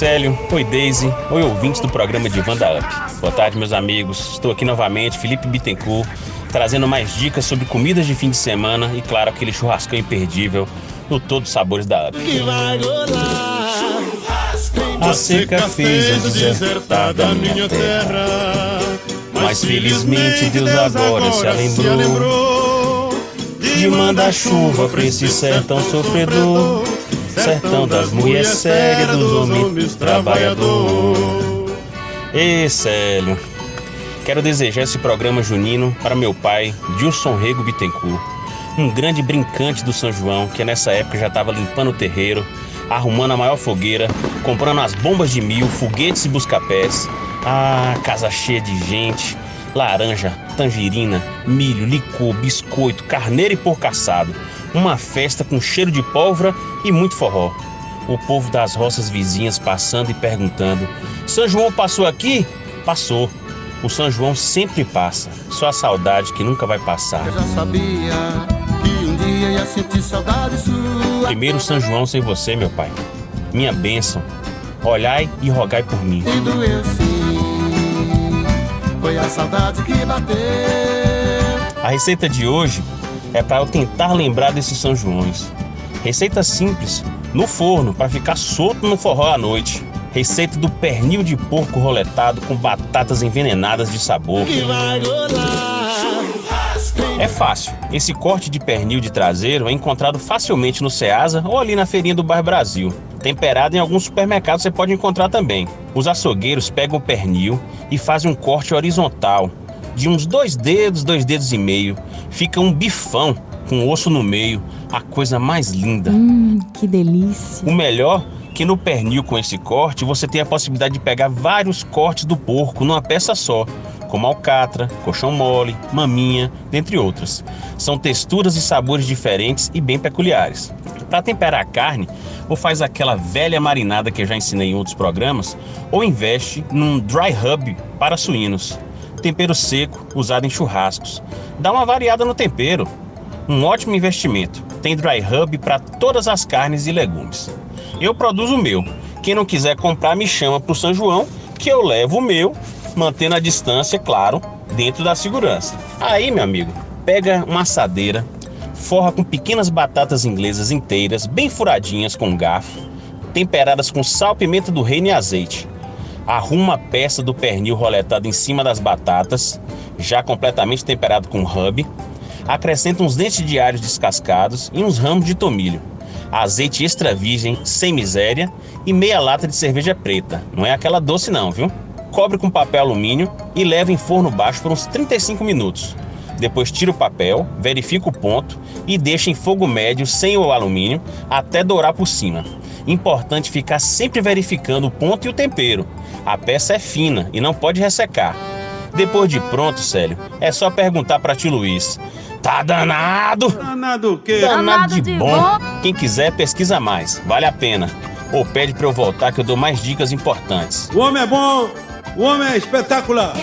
Célio, oi Daisy, oi ouvintes do programa de Vanda Up. Boa tarde, meus amigos. Estou aqui novamente, Felipe Bittencourt, trazendo mais dicas sobre comidas de fim de semana e, claro, aquele churrascão imperdível no Todos Sabores da Up. A seca fez desertar da minha terra, mas felizmente Deus agora se lembrou de mandar chuva pra esse sertão sofredor sertão das mulheres sérias, dos homens trabalhador. Ê, Célio, quero desejar esse programa junino para meu pai, Dilson Rego Bittencourt, um grande brincante do São João, que nessa época já estava limpando o terreiro, arrumando a maior fogueira, comprando as bombas de mil, foguetes e buscapés. Ah, casa cheia de gente, laranja, tangerina, milho, licor, biscoito, carneiro e porco assado uma festa com cheiro de pólvora e muito forró. O povo das roças vizinhas passando e perguntando: São João passou aqui? Passou. O São João sempre passa, só a saudade que nunca vai passar. Eu já sabia que um dia ia sentir saudade sua. Primeiro São João sem você, meu pai. Minha bênção. Olhai e rogai por mim. E doeu sim, foi a saudade que bateu. A receita de hoje é para eu tentar lembrar desses São Joões. Receita simples, no forno, para ficar solto no forró à noite. Receita do pernil de porco roletado com batatas envenenadas de sabor. É fácil. Esse corte de pernil de traseiro é encontrado facilmente no Ceasa ou ali na feirinha do Bairro Brasil. Temperado em alguns supermercados você pode encontrar também. Os açougueiros pegam o pernil e fazem um corte horizontal, de uns dois dedos, dois dedos e meio. Fica um bifão com osso no meio, a coisa mais linda. Hum, que delícia. O melhor que no pernil com esse corte você tem a possibilidade de pegar vários cortes do porco numa peça só, como alcatra, colchão mole, maminha, dentre outras. São texturas e sabores diferentes e bem peculiares. Para temperar a carne, ou faz aquela velha marinada que eu já ensinei em outros programas, ou investe num dry rub para suínos tempero seco usado em churrascos. Dá uma variada no tempero. Um ótimo investimento. Tem dry rub para todas as carnes e legumes. Eu produzo o meu. Quem não quiser comprar, me chama para o São João, que eu levo o meu, mantendo a distância, claro, dentro da segurança. Aí, meu amigo, pega uma assadeira, forra com pequenas batatas inglesas inteiras, bem furadinhas com garfo, temperadas com sal, pimenta do reino e azeite arruma a peça do pernil roletado em cima das batatas, já completamente temperado com rub, acrescenta uns dentes de alho descascados e uns ramos de tomilho, azeite extra virgem sem miséria e meia lata de cerveja preta. Não é aquela doce não, viu? Cobre com papel alumínio e leva em forno baixo por uns 35 minutos. Depois tira o papel, verifica o ponto e deixa em fogo médio sem o alumínio até dourar por cima. Importante ficar sempre verificando o ponto e o tempero. A peça é fina e não pode ressecar. Depois de pronto, Célio, é só perguntar para tio Luiz. Tá danado? Danado o quê? Danado, danado de, de bom. bom. Quem quiser, pesquisa mais. Vale a pena. Ou pede para eu voltar que eu dou mais dicas importantes. O homem é bom, o homem é espetacular.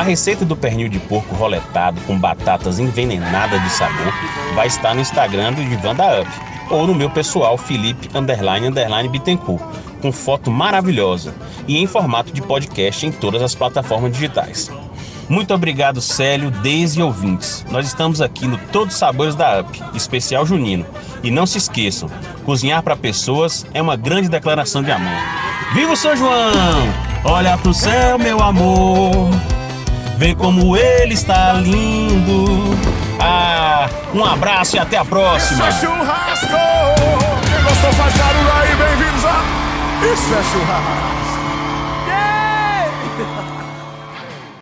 A receita do pernil de porco roletado com batatas envenenadas de sabor vai estar no Instagram do Divanda Up ou no meu pessoal Felipe underline underline Bittencourt, com foto maravilhosa e em formato de podcast em todas as plataformas digitais. Muito obrigado, Célio, Deise e ouvintes. Nós estamos aqui no Todos Sabores da UP, especial junino. E não se esqueçam, cozinhar para pessoas é uma grande declaração de amor. Viva o São João! Olha pro céu, meu amor. Vem como ele está lindo. Ah, um abraço e até a próxima. Isso é churrasco! Quem gostou faz barulho aí, bem-vindos a... Isso é churrasco!